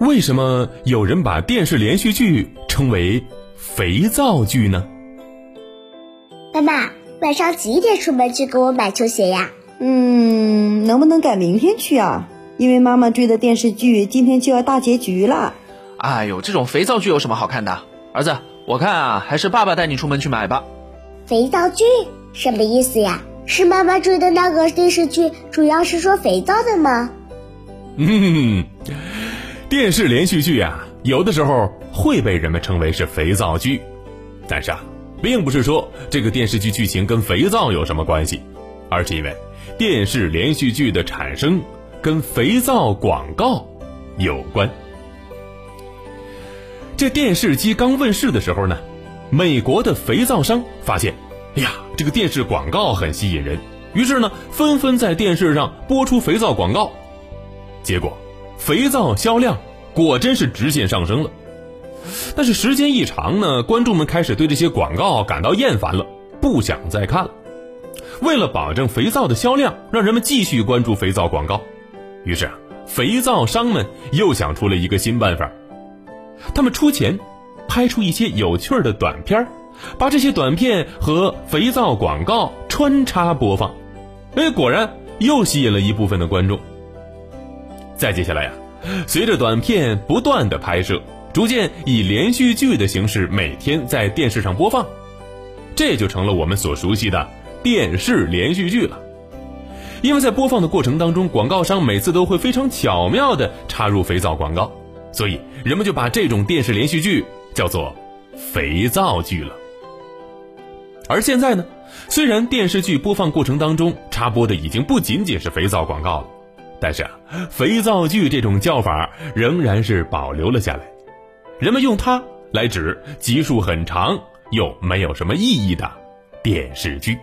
为什么有人把电视连续剧称为肥皂剧呢？妈妈，晚上几点出门去给我买球鞋呀？嗯，能不能改明天去啊？因为妈妈追的电视剧今天就要大结局了。哎呦，这种肥皂剧有什么好看的？儿子，我看啊，还是爸爸带你出门去买吧。肥皂剧什么意思呀？是妈妈追的那个电视剧，主要是说肥皂的吗？嗯，电视连续剧啊，有的时候会被人们称为是肥皂剧，但是啊，并不是说这个电视剧剧情跟肥皂有什么关系，而是因为电视连续剧的产生跟肥皂广告有关。这电视机刚问世的时候呢，美国的肥皂商发现，哎呀，这个电视广告很吸引人，于是呢，纷纷在电视上播出肥皂广告。结果，肥皂销量果真是直线上升了。但是时间一长呢，观众们开始对这些广告感到厌烦了，不想再看了。为了保证肥皂的销量，让人们继续关注肥皂广告，于是啊，肥皂商们又想出了一个新办法。他们出钱，拍出一些有趣的短片把这些短片和肥皂广告穿插播放。哎，果然又吸引了一部分的观众。再接下来呀，随着短片不断的拍摄，逐渐以连续剧的形式每天在电视上播放，这就成了我们所熟悉的电视连续剧了。因为在播放的过程当中，广告商每次都会非常巧妙的插入肥皂广告，所以人们就把这种电视连续剧叫做肥皂剧了。而现在呢，虽然电视剧播放过程当中插播的已经不仅仅是肥皂广告了。但是啊，肥皂剧这种叫法仍然是保留了下来，人们用它来指集数很长又没有什么意义的电视剧。